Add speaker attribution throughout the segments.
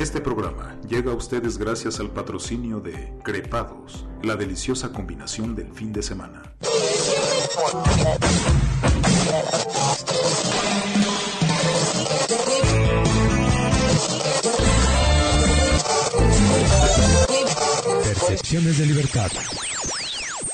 Speaker 1: Este programa llega a ustedes gracias al patrocinio de Crepados, la deliciosa combinación del fin de semana.
Speaker 2: Percepciones de libertad.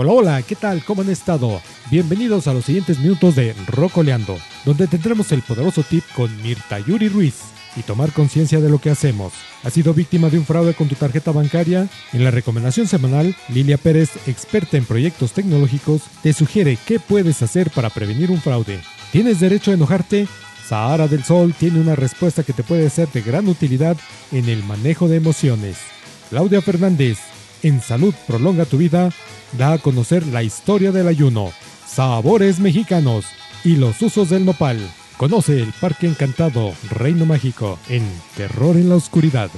Speaker 2: Hola, hola, ¿qué tal? ¿Cómo han estado? Bienvenidos a los siguientes minutos de Rocoleando, donde tendremos el poderoso tip con Mirta Yuri Ruiz y tomar conciencia de lo que hacemos. ¿Has sido víctima de un fraude con tu tarjeta bancaria? En la recomendación semanal, Lilia Pérez, experta en proyectos tecnológicos, te sugiere qué puedes hacer para prevenir un fraude. ¿Tienes derecho a enojarte? Sahara del Sol tiene una respuesta que te puede ser de gran utilidad en el manejo de emociones. Claudia Fernández, en Salud Prolonga tu Vida, da a conocer la historia del ayuno, sabores mexicanos y los usos del nopal. Conoce el Parque Encantado Reino Mágico en Terror en la Oscuridad.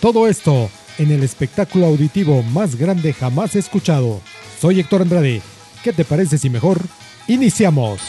Speaker 2: Todo esto en el espectáculo auditivo más grande jamás escuchado. Soy Héctor Andrade. ¿Qué te parece si mejor iniciamos?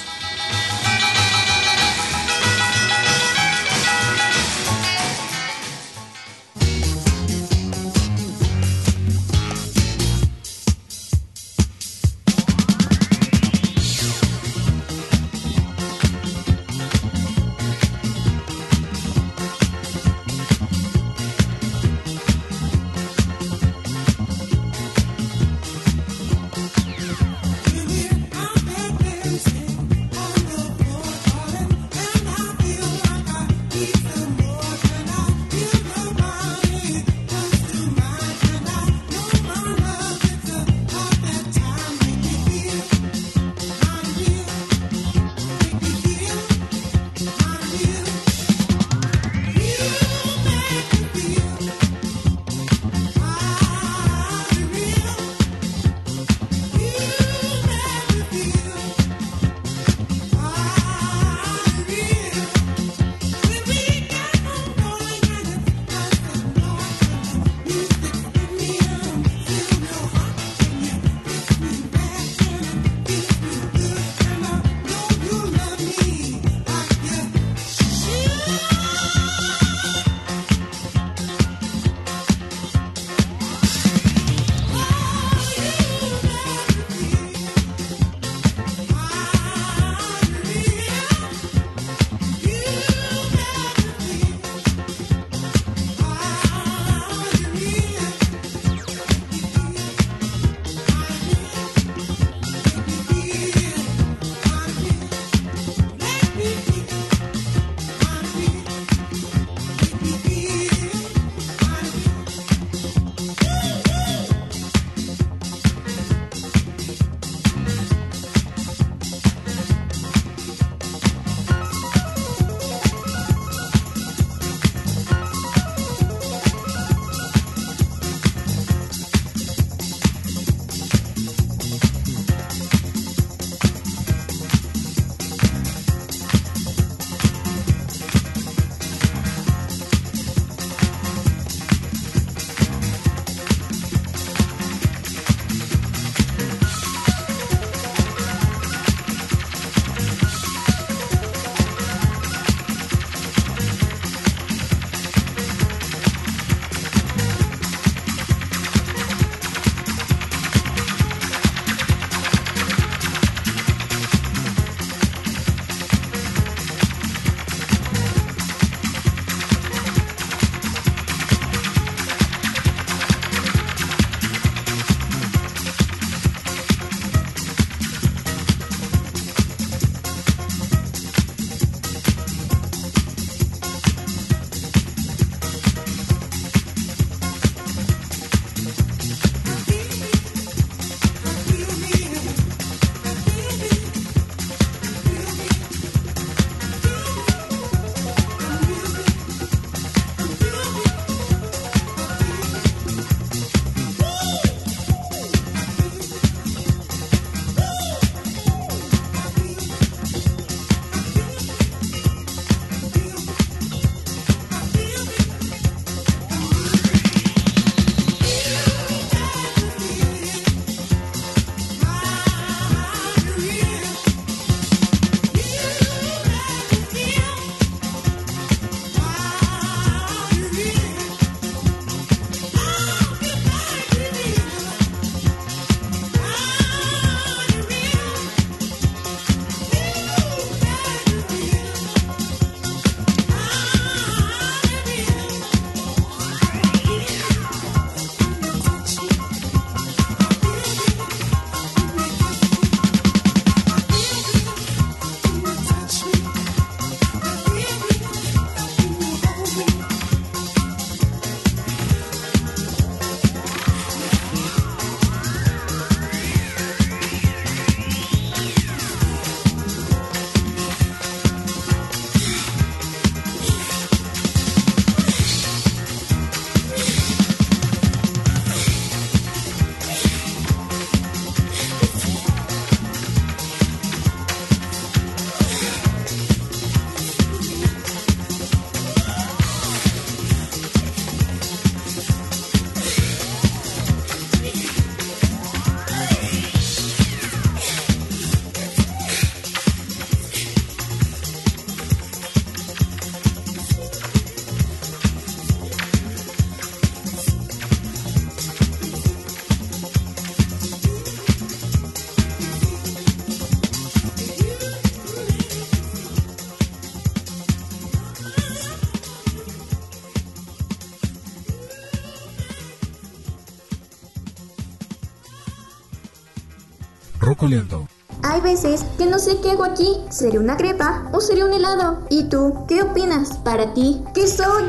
Speaker 3: Hay veces que no sé qué hago aquí. ¿Sería una crepa o sería un helado? ¿Y tú? ¿Qué opinas? Para ti, ¿qué soy?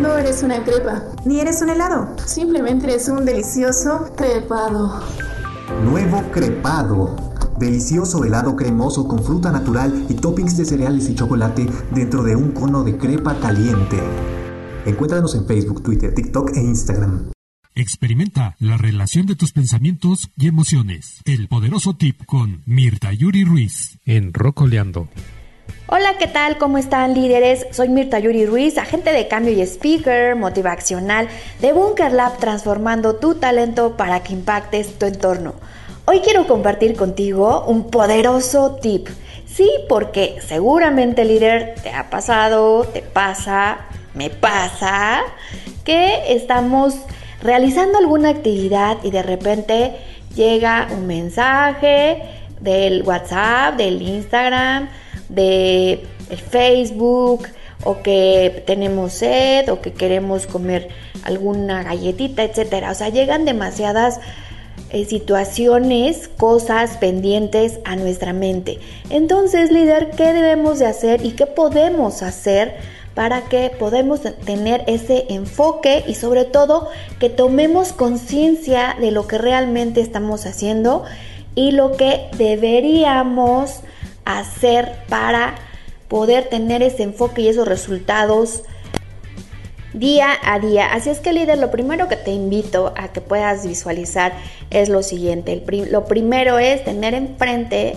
Speaker 4: No eres una crepa.
Speaker 5: Ni eres un helado.
Speaker 4: Simplemente eres un delicioso crepado.
Speaker 6: Nuevo crepado. Delicioso helado cremoso con fruta natural y toppings de cereales y chocolate dentro de un cono de crepa caliente. Encuéntranos en Facebook, Twitter, TikTok e Instagram.
Speaker 2: Experimenta la relación de tus pensamientos y emociones. El poderoso tip con Mirta Yuri Ruiz en Rocoleando.
Speaker 7: Hola, ¿qué tal? ¿Cómo están líderes? Soy Mirta Yuri Ruiz, agente de cambio y speaker motivacional de Bunker Lab, transformando tu talento para que impactes tu entorno. Hoy quiero compartir contigo un poderoso tip. Sí, porque seguramente líder te ha pasado, te pasa, me pasa, que estamos realizando alguna actividad y de repente llega un mensaje del WhatsApp, del Instagram, de Facebook, o que tenemos sed, o que queremos comer alguna galletita, etcétera. O sea, llegan demasiadas eh, situaciones, cosas pendientes a nuestra mente. Entonces, líder, ¿qué debemos de hacer y qué podemos hacer para que podamos tener ese enfoque y sobre todo que tomemos conciencia de lo que realmente estamos haciendo y lo que deberíamos hacer para poder tener ese enfoque y esos resultados día a día. Así es que líder, lo primero que te invito a que puedas visualizar es lo siguiente. lo primero es tener enfrente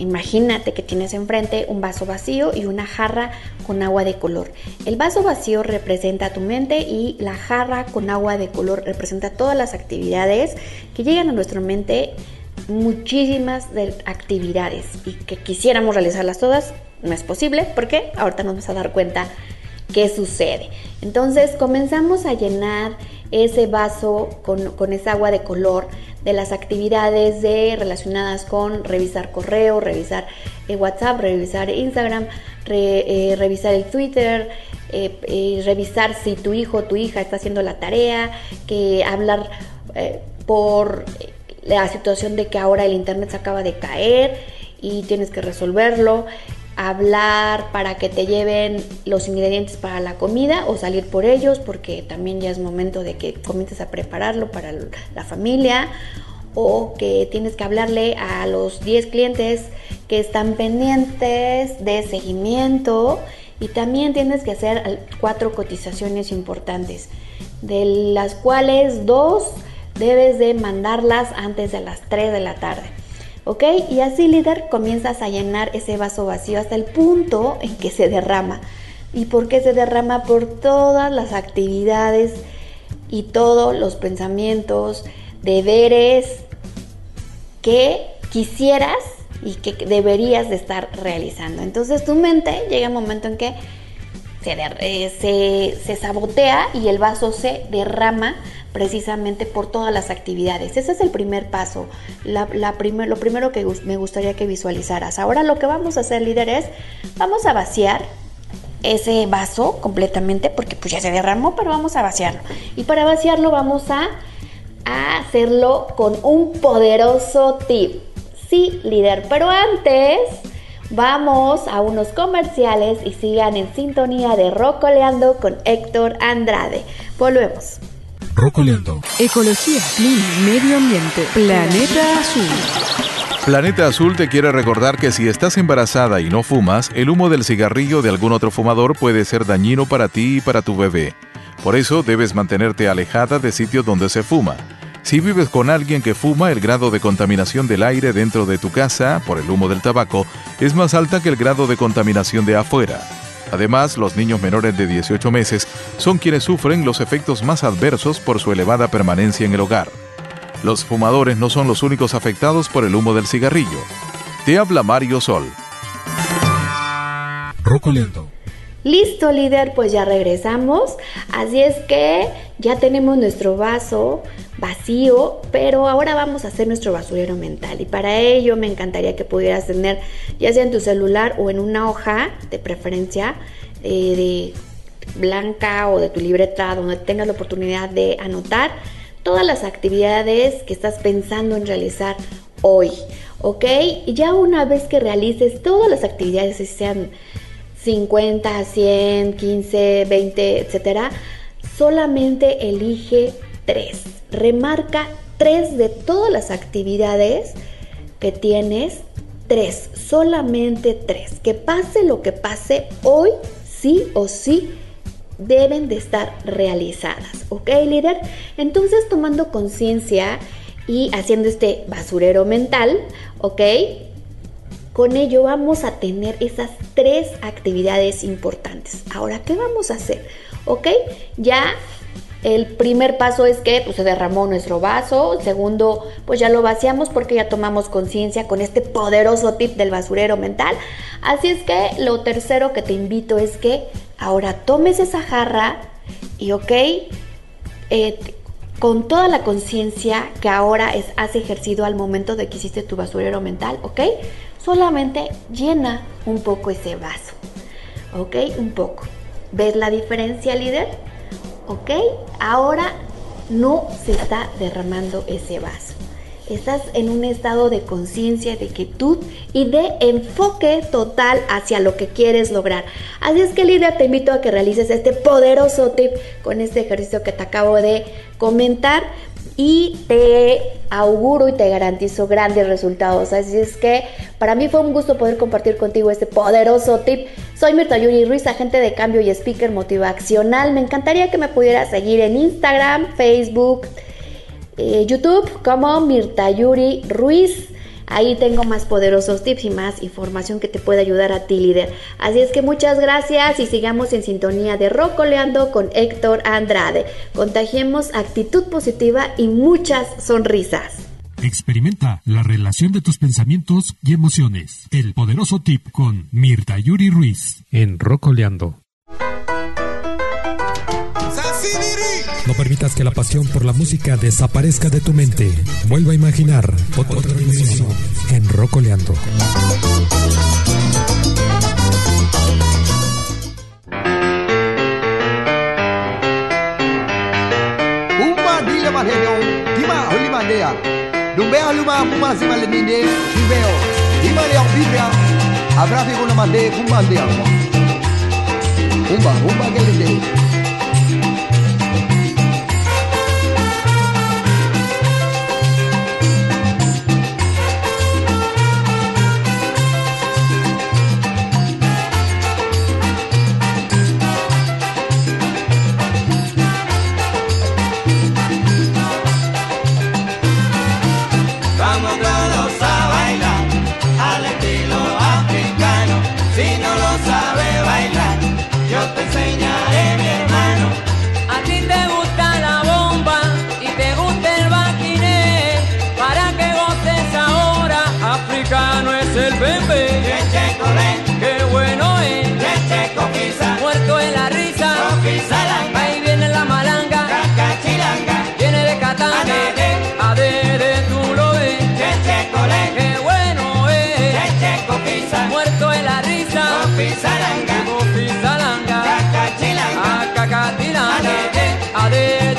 Speaker 7: Imagínate que tienes enfrente un vaso vacío y una jarra con agua de color. El vaso vacío representa tu mente y la jarra con agua de color representa todas las actividades que llegan a nuestra mente, muchísimas de actividades y que quisiéramos realizarlas todas, no es posible porque ahorita nos vamos a dar cuenta qué sucede. Entonces comenzamos a llenar ese vaso con esa agua de color de las actividades de, relacionadas con revisar correo, revisar eh, WhatsApp, revisar Instagram, eh, revisar el Twitter, eh, revisar si tu hijo o tu hija está haciendo la tarea, que hablar por la situación de que ahora el internet se acaba de caer y tienes que resolverlo hablar para que te lleven los ingredientes para la comida o salir por ellos porque también ya es momento de que comiences a prepararlo para la familia o que tienes que hablarle a los 10 clientes que están pendientes de seguimiento y también tienes que hacer cuatro cotizaciones importantes de las cuales dos debes de mandarlas antes de las 3 de la tarde. ¿Ok? Y así líder comienzas a llenar ese vaso vacío hasta el punto en que se derrama. ¿Y por qué se derrama? Por todas las actividades y todos los pensamientos, deberes que quisieras y que deberías de estar realizando. Entonces tu mente llega un momento en que se, eh, se, se sabotea y el vaso se derrama precisamente por todas las actividades. Ese es el primer paso, la, primer, lo primero que me gustaría que visualizaras. Ahora lo que vamos a hacer, líder, es vamos a vaciar ese vaso completamente porque pues ya se derramó, pero vamos a vaciarlo. Y para vaciarlo vamos a, a hacerlo con un poderoso tip. Sí, líder, pero antes vamos a unos comerciales y sigan en sintonía de Rocoleando con Héctor Andrade. Volvemos.
Speaker 2: Rocoleando.
Speaker 8: Ecología, clima, medio ambiente, planeta azul.
Speaker 9: Planeta Azul te quiere recordar que si estás embarazada y no fumas, el humo del cigarrillo de algún otro fumador puede ser dañino para ti y para tu bebé. Por eso debes mantenerte alejada de sitios donde se fuma. Si vives con alguien que fuma, el grado de contaminación del aire dentro de tu casa por el humo del tabaco es más alta que el grado de contaminación de afuera. Además, los niños menores de 18 meses son quienes sufren los efectos más adversos por su elevada permanencia en el hogar. Los fumadores no son los únicos afectados por el humo del cigarrillo. Te habla Mario Sol.
Speaker 2: Rocoleando.
Speaker 7: Listo, líder, pues ya regresamos. Así es que ya tenemos nuestro vaso vacío, pero ahora vamos a hacer nuestro basurero mental. Y para ello me encantaría que pudieras tener, ya sea en tu celular o en una hoja, de preferencia, eh, de blanca o de tu libreta, donde tengas la oportunidad de anotar todas las actividades que estás pensando en realizar hoy. ¿ok? Y ya una vez que realices todas las actividades, sean 50, 100, 15, 20, etcétera, solamente elige tres. Remarca tres de todas las actividades que tienes, tres, solamente tres. Que pase lo que pase, hoy sí o sí deben de estar realizadas, ¿ok líder? Entonces tomando conciencia y haciendo este basurero mental, ¿ok? Con ello vamos a tener esas tres actividades importantes. Ahora, ¿qué vamos a hacer? ¿Ok? Ya el primer paso es que pues, se derramó nuestro vaso. segundo, pues ya lo vaciamos porque ya tomamos conciencia con este poderoso tip del basurero mental. Así es que lo tercero que te invito es que ahora tomes esa jarra y, ok, eh, con toda la conciencia que ahora es, has ejercido al momento de que hiciste tu basurero mental, ¿ok? Solamente llena un poco ese vaso, ¿ok? Un poco. ¿Ves la diferencia, líder? ¿Ok? Ahora no se está derramando ese vaso. Estás en un estado de conciencia, de quietud y de enfoque total hacia lo que quieres lograr. Así es que líder, te invito a que realices este poderoso tip con este ejercicio que te acabo de comentar y te auguro y te garantizo grandes resultados. Así es que para mí fue un gusto poder compartir contigo este poderoso tip. Soy Mirta Yuri Ruiz, agente de cambio y speaker motivacional. Me encantaría que me pudieras seguir en Instagram, Facebook, eh, YouTube como Mirta Yuri Ruiz. Ahí tengo más poderosos tips y más información que te puede ayudar a ti, líder. Así es que muchas gracias y sigamos en sintonía de Rocoleando con Héctor Andrade. Contagiemos actitud positiva y muchas sonrisas.
Speaker 2: Experimenta la relación de tus pensamientos y emociones. El poderoso tip con Mirta Yuri Ruiz en Rocoleando. No permitas que la pasión por la música desaparezca de tu mente. Vuelva a imaginar otra dimensión en Rocoleando.
Speaker 5: Dumbea luma puma si maleminde, viveo, ima leong vivea, abrafi kuna mande kumande alma. Umba, umba
Speaker 2: ser.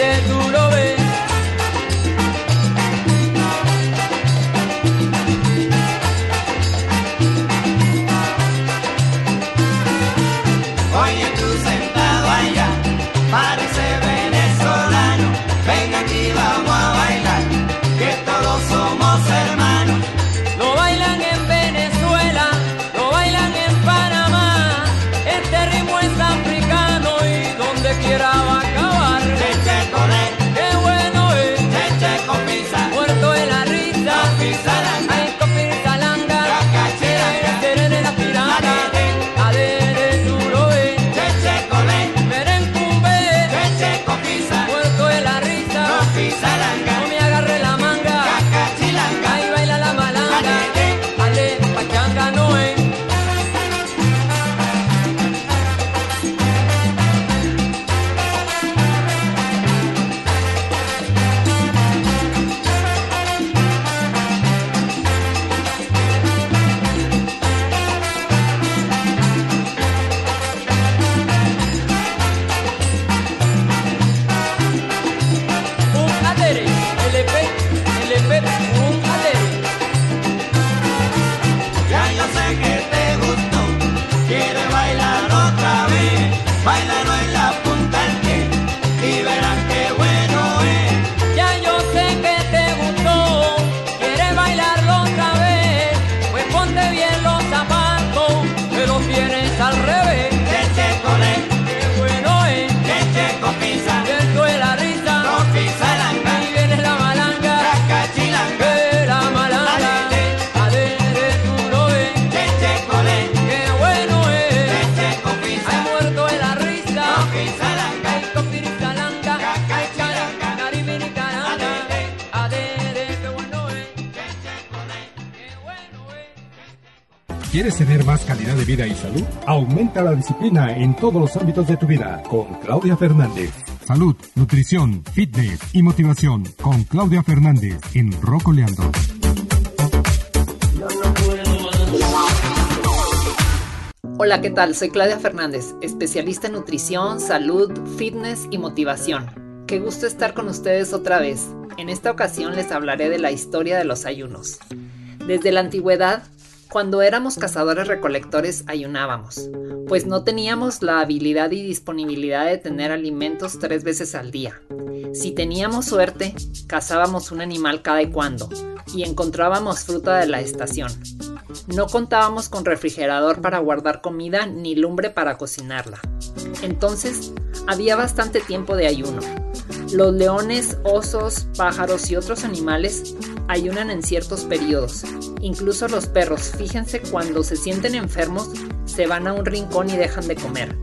Speaker 2: Aumenta la disciplina en todos los ámbitos de tu vida con Claudia Fernández. Salud, nutrición, fitness y motivación con Claudia Fernández en Rocoleando.
Speaker 10: Hola, ¿qué tal? Soy Claudia Fernández, especialista en nutrición, salud, fitness y motivación. Qué gusto estar con ustedes otra vez. En esta ocasión les hablaré de la historia de los ayunos. Desde la antigüedad, cuando éramos cazadores recolectores ayunábamos, pues no teníamos la habilidad y disponibilidad de tener alimentos tres veces al día. Si teníamos suerte, cazábamos un animal cada y cuando, y encontrábamos fruta de la estación. No contábamos con refrigerador para guardar comida ni lumbre para cocinarla. Entonces, había bastante tiempo de ayuno. Los leones, osos, pájaros y otros animales ayunan en ciertos periodos. Incluso los perros, fíjense, cuando se sienten enfermos, se van a un rincón y dejan de comer,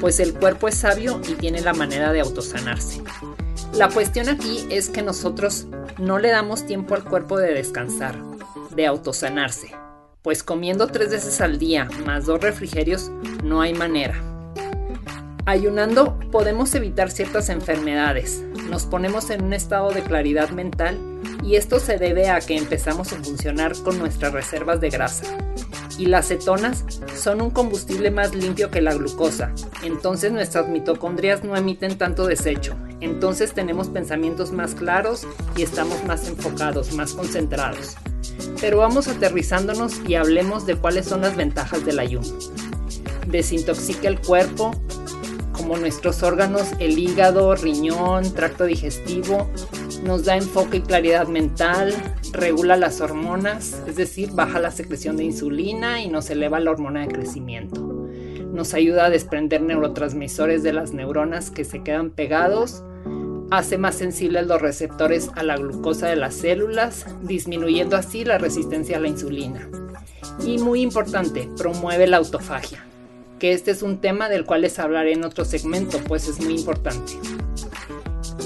Speaker 10: pues el cuerpo es sabio y tiene la manera de autosanarse. La cuestión aquí es que nosotros no le damos tiempo al cuerpo de descansar, de autosanarse, pues comiendo tres veces al día más dos refrigerios no hay manera. Ayunando podemos evitar ciertas enfermedades, nos ponemos en un estado de claridad mental y esto se debe a que empezamos a funcionar con nuestras reservas de grasa. Y las cetonas son un combustible más limpio que la glucosa, entonces nuestras mitocondrias no emiten tanto desecho, entonces tenemos pensamientos más claros y estamos más enfocados, más concentrados. Pero vamos aterrizándonos y hablemos de cuáles son las ventajas del ayuno. Desintoxica el cuerpo, como nuestros órganos, el hígado, riñón, tracto digestivo, nos da enfoque y claridad mental, regula las hormonas, es decir, baja la secreción de insulina y nos eleva la hormona de crecimiento. Nos ayuda a desprender neurotransmisores de las neuronas que se quedan pegados, hace más sensibles los receptores a la glucosa de las células, disminuyendo así la resistencia a la insulina. Y muy importante, promueve la autofagia que este es un tema del cual les hablaré en otro segmento, pues es muy importante.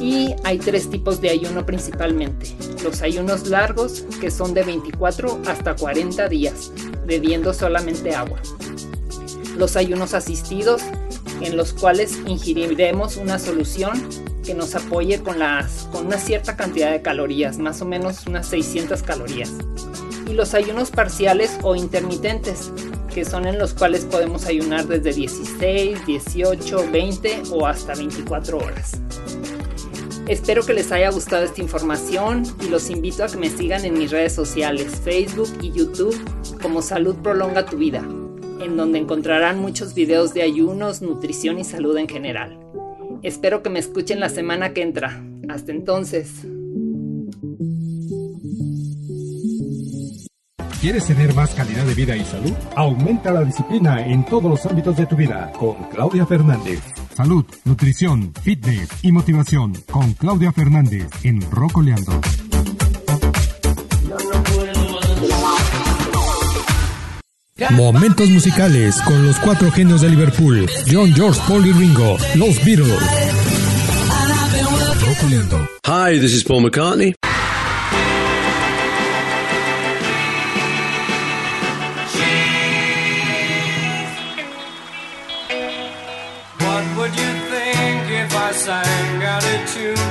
Speaker 10: Y hay tres tipos de ayuno principalmente. Los ayunos largos, que son de 24 hasta 40 días, bebiendo solamente agua. Los ayunos asistidos, en los cuales ingeriremos una solución que nos apoye con, las, con una cierta cantidad de calorías, más o menos unas 600 calorías. Y los ayunos parciales o intermitentes, que son en los cuales podemos ayunar desde 16, 18, 20 o hasta 24 horas. Espero que les haya gustado esta información y los invito a que me sigan en mis redes sociales, Facebook y YouTube como Salud Prolonga tu Vida, en donde encontrarán muchos videos de ayunos, nutrición y salud en general. Espero que me escuchen la semana que entra. Hasta entonces.
Speaker 2: ¿Quieres tener más calidad de vida y salud? Aumenta la disciplina en todos los ámbitos de tu vida con Claudia Fernández. Salud, nutrición, fitness y motivación con Claudia Fernández en Rocoleando. Momentos musicales con los cuatro genios de Liverpool, John, George, Paul y Ringo, los Beatles. Rocoleando.
Speaker 11: Hi, this is Paul McCartney.
Speaker 12: Sang out a tune?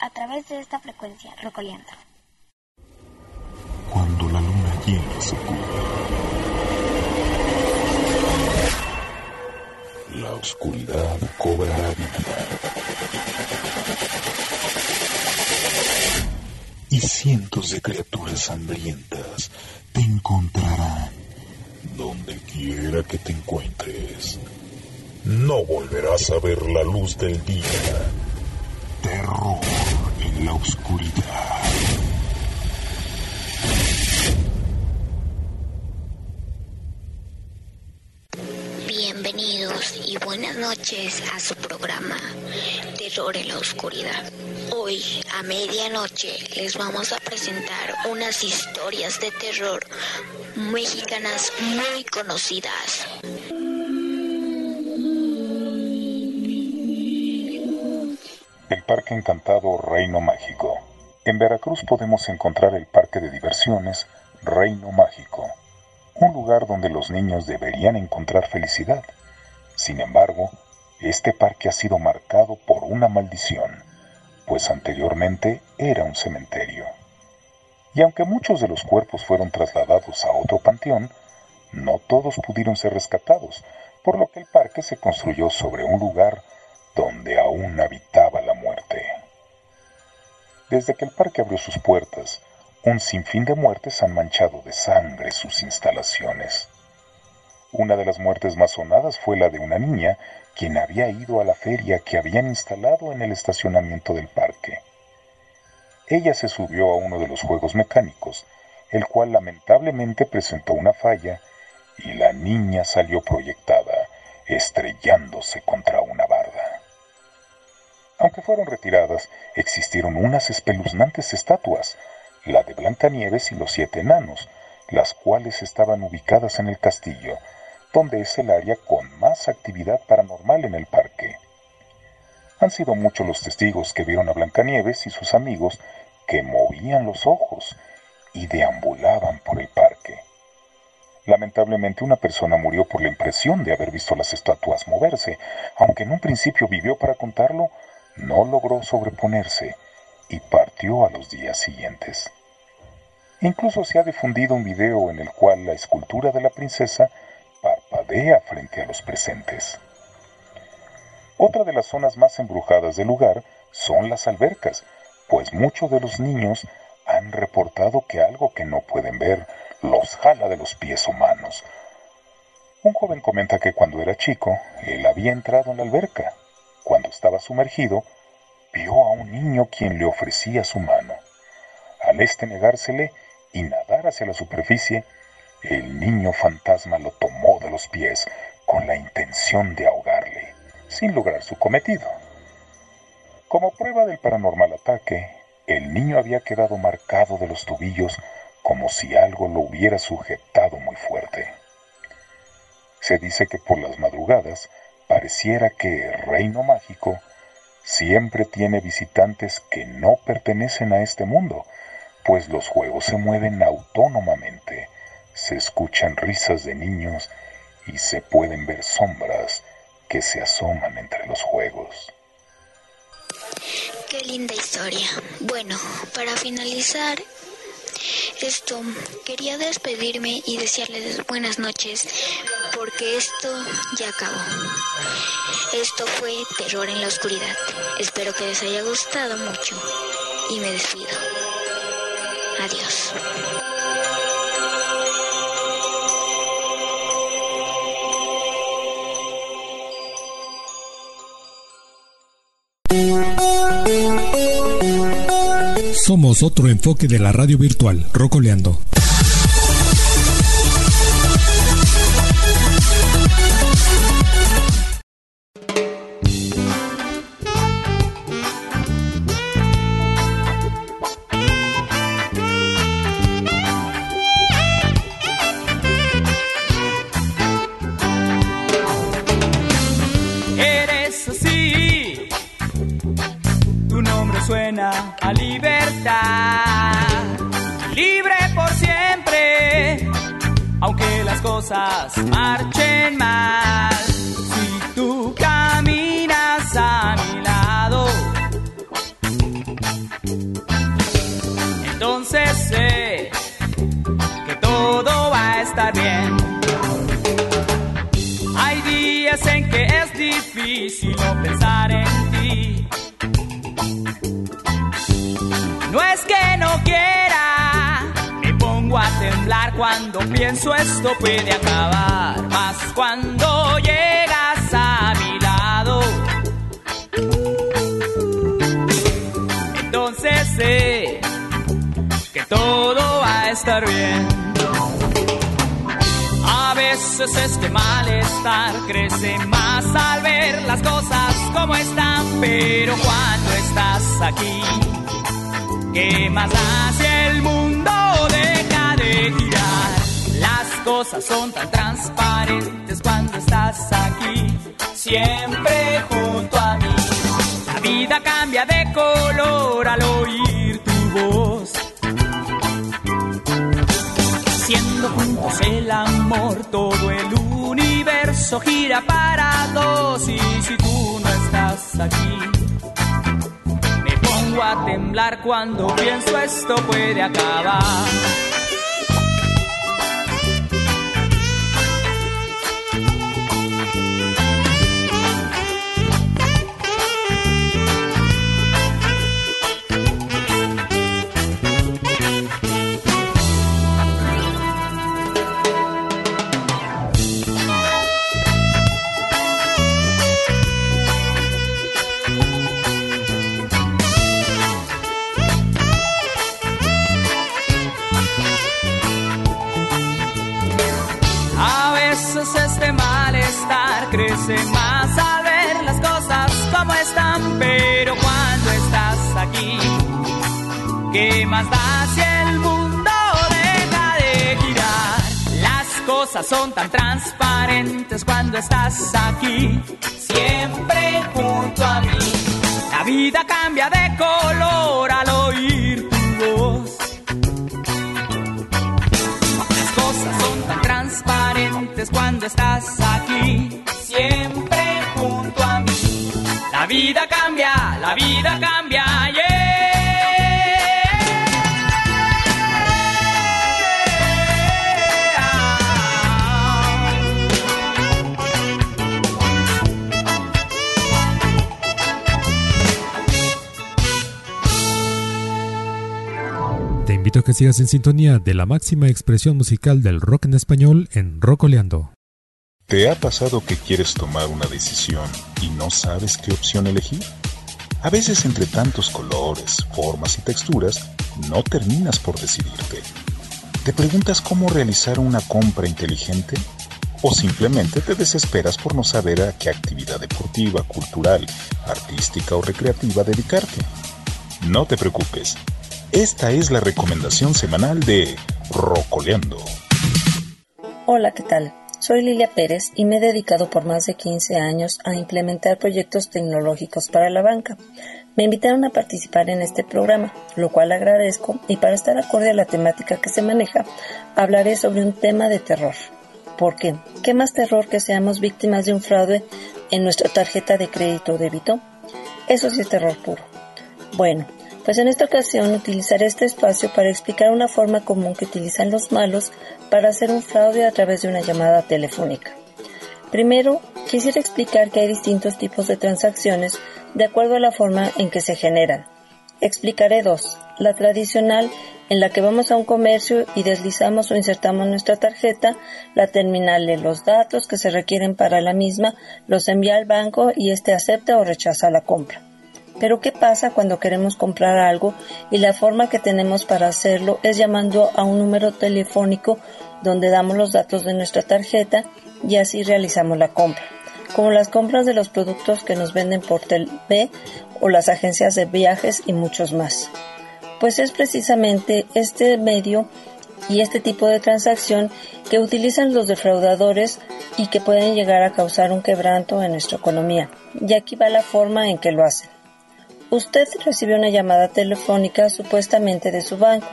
Speaker 12: A
Speaker 13: través de esta frecuencia, Rocoleando.
Speaker 1: Cuando la luna llena se cubre, la oscuridad cobrará vida. Y cientos de criaturas hambrientas te encontrarán donde quiera que te encuentres. No volverás a ver la luz del día. Terror en la oscuridad.
Speaker 14: Bienvenidos y buenas noches a su programa Terror en la Oscuridad. Hoy a medianoche les vamos a presentar unas historias de terror mexicanas muy conocidas.
Speaker 1: Parque Encantado Reino Mágico. En Veracruz podemos encontrar el Parque de Diversiones Reino Mágico, un lugar donde los niños deberían encontrar felicidad. Sin embargo, este parque ha sido marcado por una maldición, pues anteriormente era un cementerio. Y aunque muchos de los cuerpos fueron trasladados a otro panteón, no todos pudieron ser rescatados, por lo que el parque se construyó sobre un lugar donde aún habitaba la. Desde que el parque abrió sus puertas, un sinfín de muertes han manchado de sangre sus instalaciones. Una de las muertes más sonadas fue la de una niña quien había ido a la feria que habían instalado en el estacionamiento del parque. Ella se subió a uno de los juegos mecánicos, el cual lamentablemente presentó una falla y la niña salió proyectada, estrellándose contra una. Aunque fueron retiradas, existieron unas espeluznantes estatuas, la de Blancanieves y los siete enanos, las cuales estaban ubicadas en el castillo, donde es el área con más actividad paranormal en el parque. Han sido muchos los testigos que vieron a Blancanieves y sus amigos que movían los ojos y deambulaban por el parque. Lamentablemente una persona murió por la impresión de haber visto las estatuas moverse, aunque en un principio vivió para contarlo, no logró sobreponerse y partió a los días siguientes. Incluso se ha difundido un video en el cual la escultura de la princesa parpadea frente a los presentes. Otra de las zonas más embrujadas del lugar son las albercas, pues muchos de los niños han reportado que algo que no pueden ver los jala de los pies humanos. Un joven comenta que cuando era chico, él había entrado en la alberca. Cuando estaba sumergido, vio a un niño quien le ofrecía su mano. Al este negársele y nadar hacia la superficie, el niño fantasma lo tomó de los pies con la intención de ahogarle, sin lograr su cometido. Como prueba del paranormal ataque, el niño había quedado marcado de los tobillos como si algo lo hubiera sujetado muy fuerte. Se dice que por las madrugadas pareciera que reino mágico siempre tiene visitantes que no pertenecen a este mundo, pues los juegos se mueven autónomamente, se escuchan risas de niños y se pueden ver sombras que se asoman entre los juegos.
Speaker 14: Qué linda historia. Bueno, para finalizar esto, quería despedirme y desearles buenas noches porque esto ya acabó. Esto fue Terror en la Oscuridad. Espero que les haya gustado mucho y me despido. Adiós.
Speaker 2: Somos otro enfoque de la radio virtual, Rocoleando.
Speaker 15: Todo va a estar bien. A veces este malestar crece más al ver las cosas como están, pero cuando estás aquí, ¿qué más si el mundo deja de girar? Las cosas son tan transparentes cuando estás aquí, siempre junto a mí. La vida cambia de color al oír El amor, todo el universo gira para dos. Y si tú no estás aquí, me pongo a temblar cuando pienso esto puede acabar. Crece más al las cosas como están, pero cuando estás aquí, ¿qué más da si el mundo deja de girar? Las cosas son tan transparentes cuando estás aquí, siempre junto a mí. La vida cambia de color al oír tu voz. Las cosas son tan transparentes cuando estás aquí,
Speaker 2: invito que sigas en sintonía de la máxima expresión musical del rock en español en Rocoleando.
Speaker 1: ¿Te ha pasado que quieres tomar una decisión y no sabes qué opción elegir? A veces entre tantos colores, formas y texturas, no terminas por decidirte. ¿Te preguntas cómo realizar una compra inteligente? ¿O simplemente te desesperas por no saber a qué actividad deportiva, cultural, artística o recreativa dedicarte? No te preocupes. Esta es la recomendación semanal de Rocoleando.
Speaker 16: Hola, ¿qué tal? Soy Lilia Pérez y me he dedicado por más de 15 años a implementar proyectos tecnológicos para la banca. Me invitaron a participar en este programa, lo cual agradezco y para estar acorde a la temática que se maneja, hablaré sobre un tema de terror. ¿Por qué? ¿Qué más terror que seamos víctimas de un fraude en nuestra tarjeta de crédito o débito? Eso sí es terror puro. Bueno, pues en esta ocasión utilizaré este espacio para explicar una forma común que utilizan los malos para hacer un fraude a través de una llamada telefónica. Primero, quisiera explicar que hay distintos tipos de transacciones de acuerdo a la forma en que se generan. Explicaré dos. La tradicional, en la que vamos a un comercio y deslizamos o insertamos nuestra tarjeta, la terminal lee los datos que se requieren para la misma, los envía al banco y éste acepta o rechaza la compra. Pero ¿qué pasa cuando queremos comprar algo y la forma que tenemos para hacerlo es llamando a un número telefónico donde damos los datos de nuestra tarjeta y así realizamos la compra? Como las compras de los productos que nos venden por TV o las agencias de viajes y muchos más. Pues es precisamente este medio y este tipo de transacción que utilizan los defraudadores y que pueden llegar a causar un quebranto en nuestra economía. Y aquí va la forma en que lo hacen. Usted recibe una llamada telefónica supuestamente de su banco,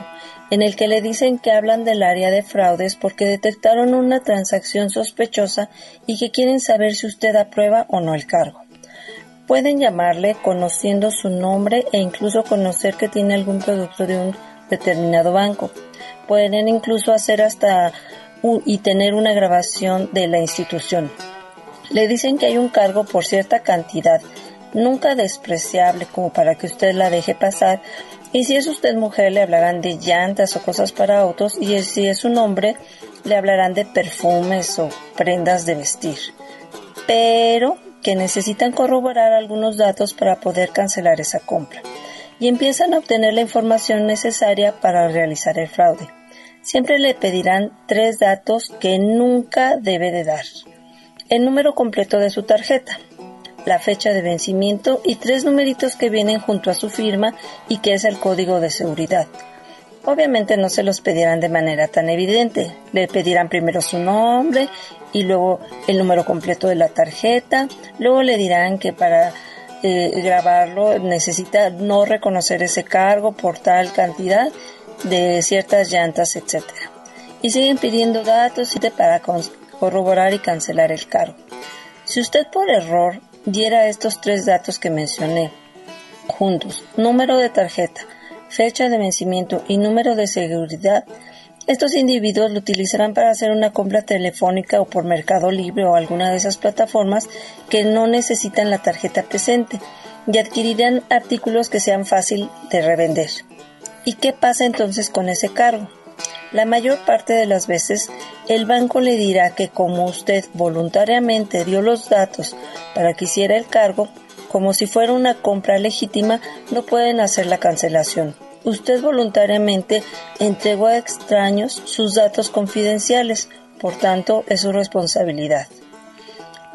Speaker 16: en el que le dicen que hablan del área de fraudes porque detectaron una transacción sospechosa y que quieren saber si usted aprueba o no el cargo. Pueden llamarle conociendo su nombre e incluso conocer que tiene algún producto de un determinado banco. Pueden incluso hacer hasta un, y tener una grabación de la institución. Le dicen que hay un cargo por cierta cantidad nunca despreciable como para que usted la deje pasar. Y si es usted mujer, le hablarán de llantas o cosas para autos. Y si es un hombre, le hablarán de perfumes o prendas de vestir. Pero que necesitan corroborar algunos datos para poder cancelar esa compra. Y empiezan a obtener la información necesaria para realizar el fraude. Siempre le pedirán tres datos que nunca debe de dar. El número completo de su tarjeta, la fecha de vencimiento y tres numeritos que vienen junto a su firma y que es el código de seguridad. Obviamente no se los pedirán de manera tan evidente. Le pedirán primero su nombre y luego el número completo de la tarjeta. Luego le dirán que para eh, grabarlo necesita no reconocer ese cargo por tal cantidad de ciertas llantas, etc. Y siguen pidiendo datos para corroborar y cancelar el cargo. Si usted por error diera estos tres datos que mencioné juntos, número de tarjeta, fecha de vencimiento y número de seguridad, estos individuos lo utilizarán para hacer una compra telefónica o por Mercado Libre o alguna de esas plataformas que no necesitan la tarjeta presente y adquirirán artículos que sean fácil de revender. ¿Y qué pasa entonces con ese cargo? La mayor parte de las veces el banco le dirá que como usted voluntariamente dio los datos para que hiciera el cargo, como si fuera una compra legítima, no pueden hacer la cancelación. Usted voluntariamente entregó a extraños sus datos confidenciales, por tanto es su responsabilidad.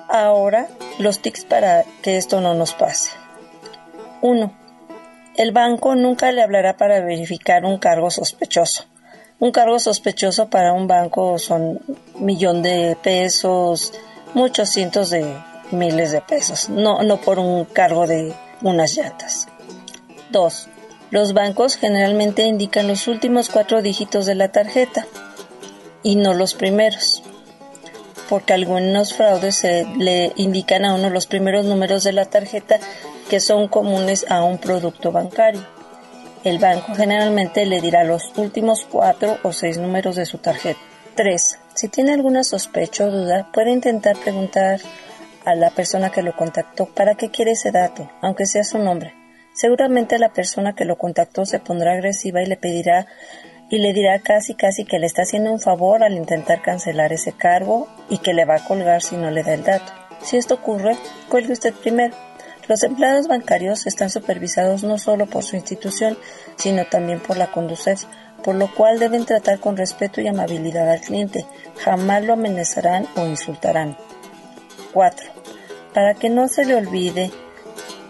Speaker 16: Ahora, los tics para que esto no nos pase. 1. El banco nunca le hablará para verificar un cargo sospechoso. Un cargo sospechoso para un banco son millón de pesos, muchos cientos de miles de pesos, no, no por un cargo de unas llantas. 2. Los bancos generalmente indican los últimos cuatro dígitos de la tarjeta y no los primeros, porque algunos fraudes se le indican a uno los primeros números de la tarjeta que son comunes a un producto bancario. El banco generalmente le dirá los últimos cuatro o seis números de su tarjeta. 3. Si tiene alguna sospecha o duda, puede intentar preguntar a la persona que lo contactó para qué quiere ese dato, aunque sea su nombre. Seguramente la persona que lo contactó se pondrá agresiva y le pedirá y le dirá casi casi que le está haciendo un favor al intentar cancelar ese cargo y que le va a colgar si no le da el dato. Si esto ocurre, cuelgue usted primero. Los empleados bancarios están supervisados no solo por su institución, sino también por la Conducef, por lo cual deben tratar con respeto y amabilidad al cliente. Jamás lo amenazarán o insultarán. 4. Para que no se le olvide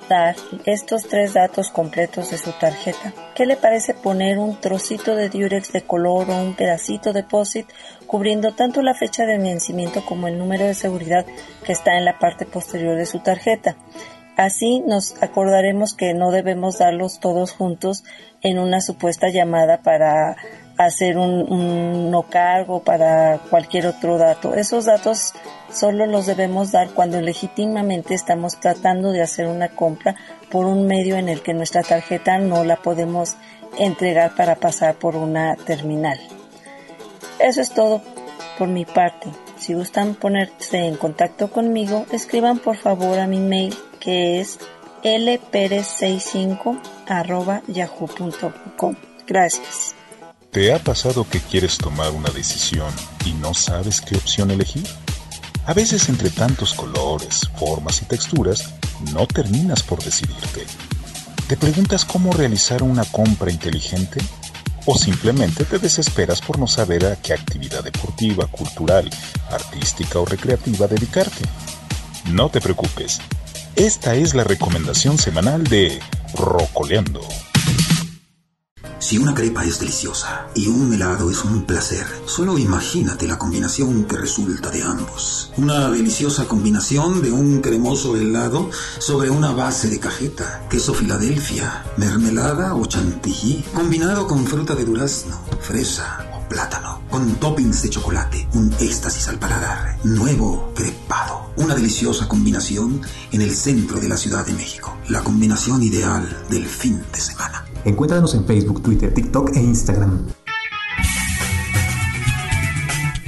Speaker 16: dar estos tres datos completos de su tarjeta, ¿qué le parece poner un trocito de diurex de color o un pedacito de POSIT cubriendo tanto la fecha de vencimiento como el número de seguridad que está en la parte posterior de su tarjeta? Así nos acordaremos que no debemos darlos todos juntos en una supuesta llamada para hacer un, no cargo, para cualquier otro dato. Esos datos solo los debemos dar cuando legítimamente estamos tratando de hacer una compra por un medio en el que nuestra tarjeta no la podemos entregar para pasar por una terminal. Eso es todo por mi parte. Si gustan ponerse en contacto conmigo, escriban por favor a mi mail que es lperez65 yahoo.com. Gracias.
Speaker 1: ¿Te ha pasado que quieres tomar una decisión y no sabes qué opción elegir? A veces entre tantos colores, formas y texturas, no terminas por decidirte. ¿Te preguntas cómo realizar una compra inteligente? ¿O simplemente te desesperas por no saber a qué actividad deportiva, cultural, artística o recreativa dedicarte? No te preocupes. Esta es la recomendación semanal de Rocoleando.
Speaker 17: Si una crepa es deliciosa y un helado es un placer, solo imagínate la combinación que resulta de ambos. Una deliciosa combinación de un cremoso helado sobre una base de cajeta, queso Filadelfia, mermelada o chantilly, combinado con fruta de durazno, fresa plátano, con toppings de chocolate, un éxtasis al paladar, nuevo crepado. Una deliciosa combinación en el centro de la Ciudad de México. La combinación ideal del fin de semana.
Speaker 6: Encuéntranos en Facebook, Twitter, TikTok e Instagram.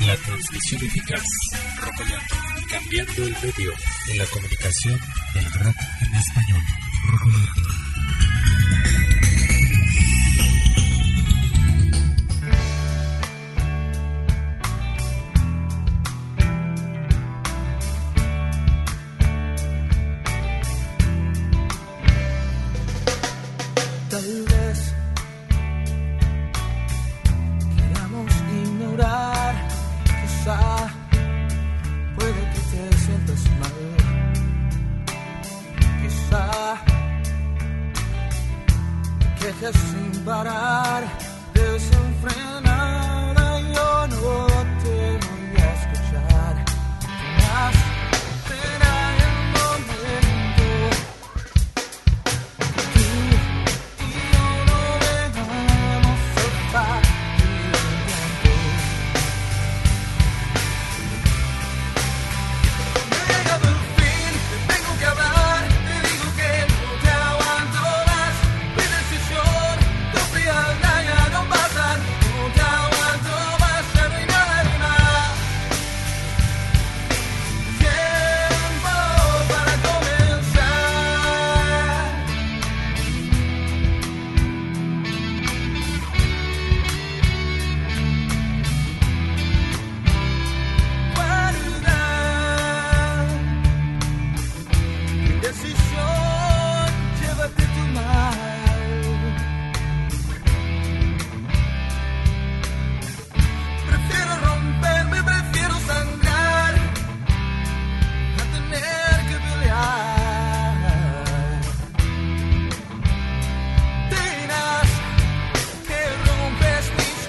Speaker 2: La transmisión eficaz, rocoleando, cambiando el medio en la comunicación
Speaker 18: El rock en español.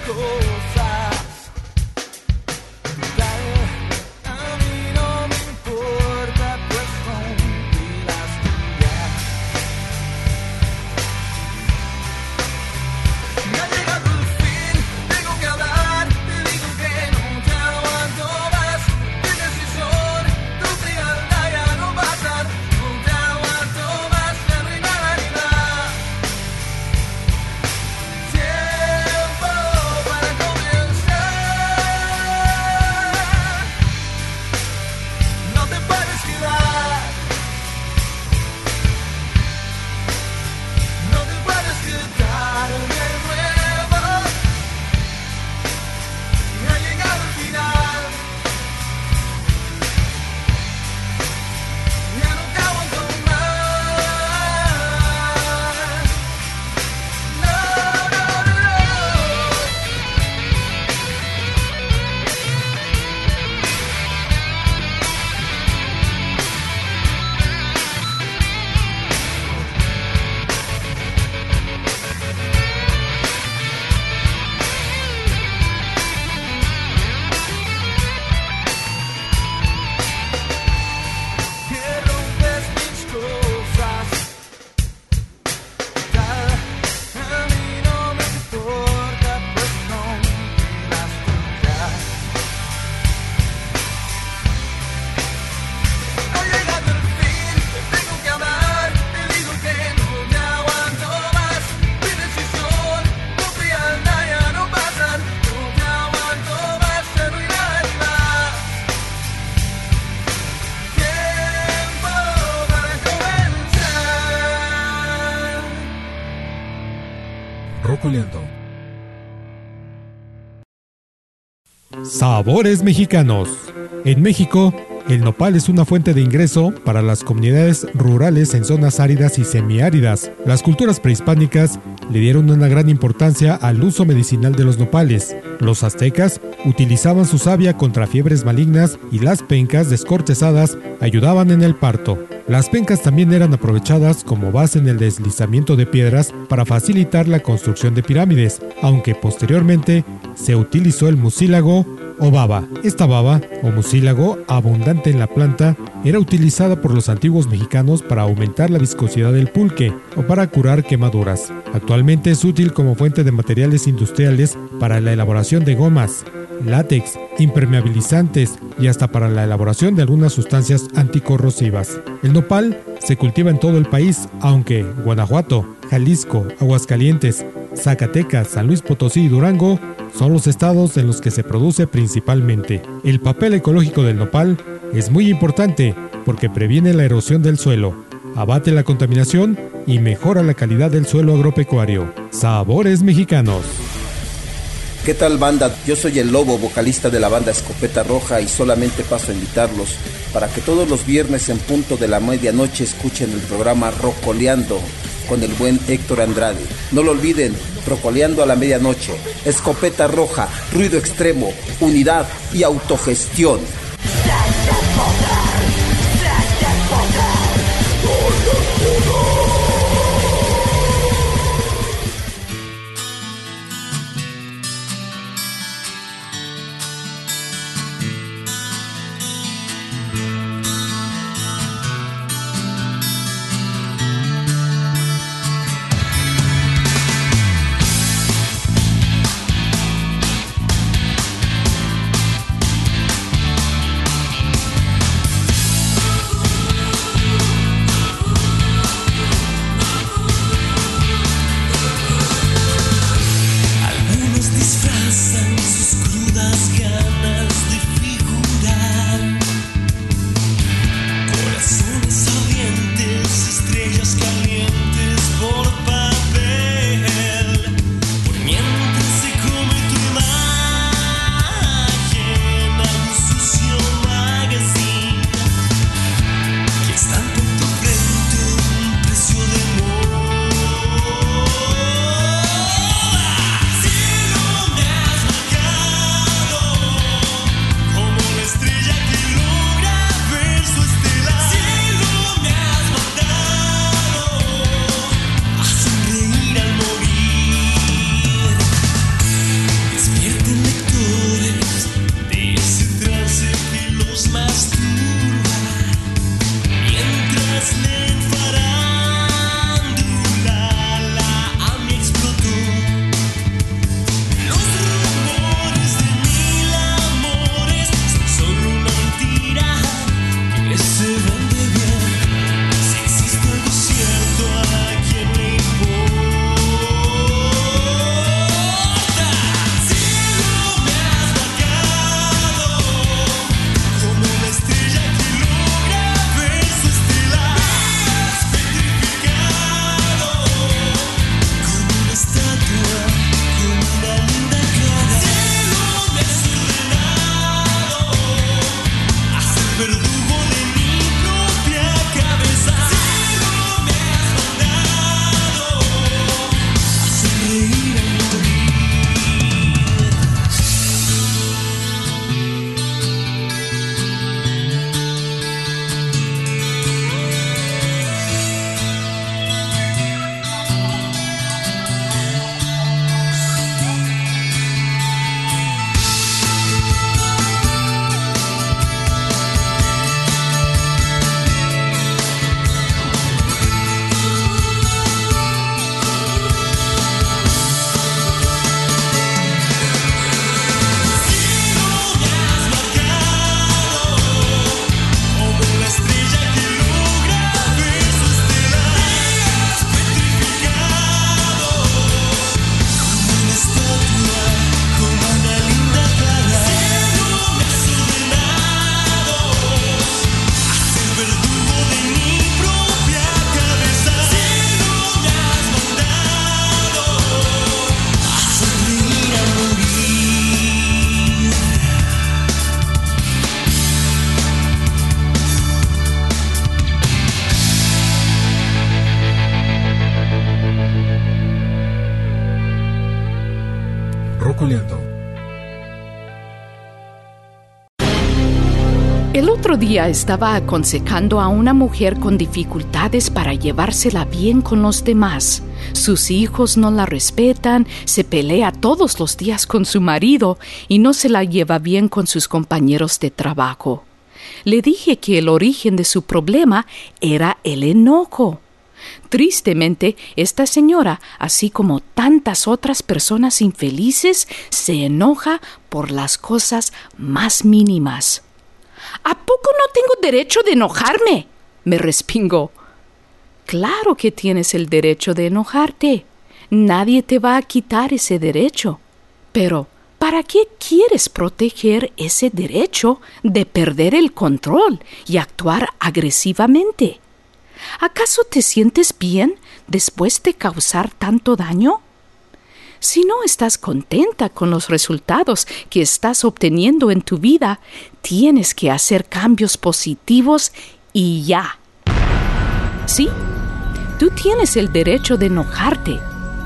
Speaker 18: cold. Sabores mexicanos. En México, el nopal es una fuente de ingreso para las comunidades rurales en zonas áridas y semiáridas. Las culturas prehispánicas le dieron una gran importancia al uso medicinal de los nopales. Los aztecas utilizaban su savia contra fiebres malignas y las pencas descortezadas ayudaban en el parto. Las pencas también eran aprovechadas como base en el deslizamiento de piedras para facilitar la construcción de pirámides, aunque posteriormente se utilizó el mucílago o baba. Esta baba o mucílago, abundante en la planta, era utilizada por los antiguos mexicanos para aumentar la viscosidad del pulque o para curar quemaduras. Actualmente es útil como fuente de materiales industriales para la elaboración de gomas, látex, impermeabilizantes y hasta para la elaboración de algunas sustancias anticorrosivas. El nopal se cultiva en todo el país, aunque Guanajuato, Jalisco, Aguascalientes, Zacatecas, San Luis Potosí y Durango son los estados en los que se produce principalmente. El papel ecológico del nopal
Speaker 2: Es muy importante porque previene la erosión del suelo, abate la contaminación y mejora la calidad del suelo agropecuario. Sabores mexicanos.
Speaker 19: ¿Qué tal banda? Yo soy el Lobo, vocalista de la banda Escopeta Roja y solamente paso a invitarlos para que todos los viernes en punto de la medianoche escuchen el programa Rocoleando con el buen Héctor Andrade. No lo olviden, Rocoleando a la medianoche, Escopeta Roja, ruido extremo, unidad y autogestión.
Speaker 20: Día estaba aconsejando a una mujer con dificultades para llevársela bien con los demás. Sus hijos no la respetan, se pelea todos los días con su marido y no se la lleva bien con sus compañeros de trabajo. Le dije que el origen de su problema era el enojo. Tristemente, esta señora, así como tantas otras personas infelices, se enoja por las cosas más mínimas. ¿A poco no tengo derecho de enojarme? me respingó. Claro que tienes el derecho de enojarte. Nadie te va a quitar ese derecho. Pero, ¿para ¿Para qué quieres proteger ese derecho de perder el control y actuar agresivamente? ¿Acaso te sientes bien después de causar tanto daño? Si no estás contenta con los resultados que estás obteniendo en tu vida, tienes que hacer cambios positivos y ya. Sí, tú tienes el derecho de enojarte,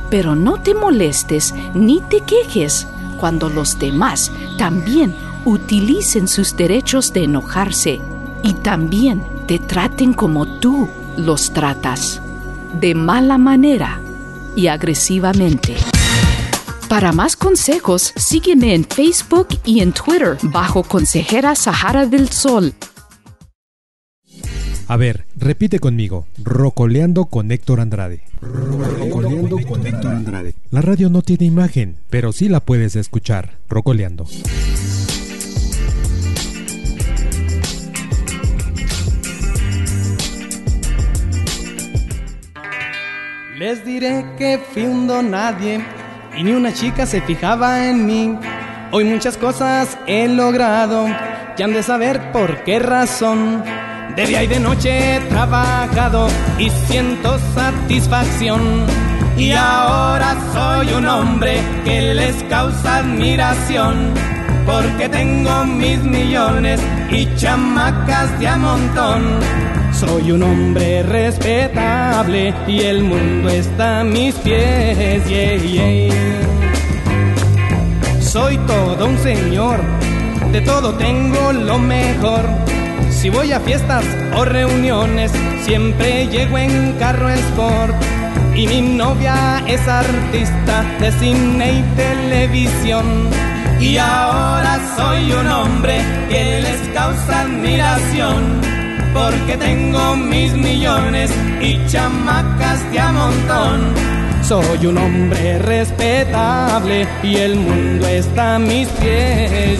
Speaker 20: pero no te molestes ni te quejes cuando los demás también utilicen sus derechos de enojarse y también te traten como tú los tratas, de mala manera y agresivamente. Para más consejos, sígueme en Facebook y en Twitter bajo Consejera Sahara del Sol.
Speaker 2: A ver, repite conmigo. Rocoleando con Héctor Andrade. Rocoleando con Héctor Andrade. La radio no tiene imagen, pero sí la puedes escuchar. Rocoleando.
Speaker 21: Les diré que fui un don nadie y ni una chica se fijaba en mí. Hoy muchas cosas he logrado, ya han de saber por qué razón. De día y de noche he trabajado y siento satisfacción. Y ahora soy un hombre que les causa admiración. Porque tengo mis millones y chamacas de a montón. Soy un hombre respetable y el mundo está a mis pies. yeah, yeah. Soy todo un señor, de todo tengo lo mejor. Si voy a fiestas o reuniones, siempre llego en carro sport. Y mi novia es artista de cine y televisión. Y ahora soy un hombre que les causa admiración. Porque tengo mis millones y chamacas de a montón. Soy un hombre respetable y el mundo está a mis pies.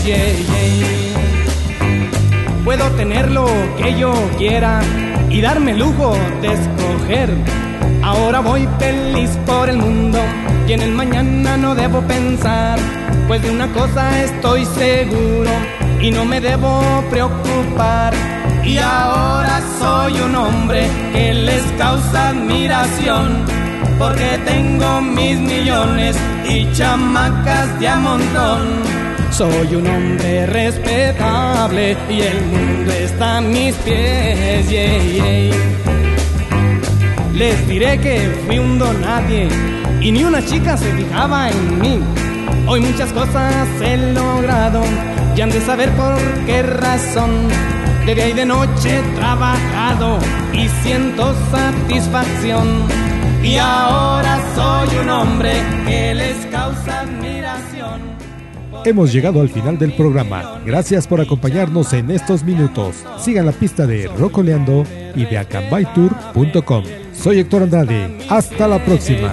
Speaker 21: Puedo tener lo que yo quiera y darme el lujo de escoger. Ahora voy feliz por el mundo y en el mañana no debo pensar. Pues de una cosa estoy seguro y no me debo preocupar. Y ahora soy un hombre que les causa admiración. Porque tengo mis millones y chamacas de a montón. Soy un hombre respetable y el mundo está a mis pies. yeah. Les diré que fui un don nadie y ni una chica se fijaba en mí. Hoy muchas cosas he logrado y han de saber por qué razón. De día y de noche he trabajado y siento satisfacción. Y ahora soy un hombre que les causa admiración.
Speaker 2: Hemos llegado al final del programa. Gracias por acompañarnos en estos minutos. Sigan la pista de Rocoleando y de acambaytour.com. Soy Héctor Andrade. Hasta la próxima.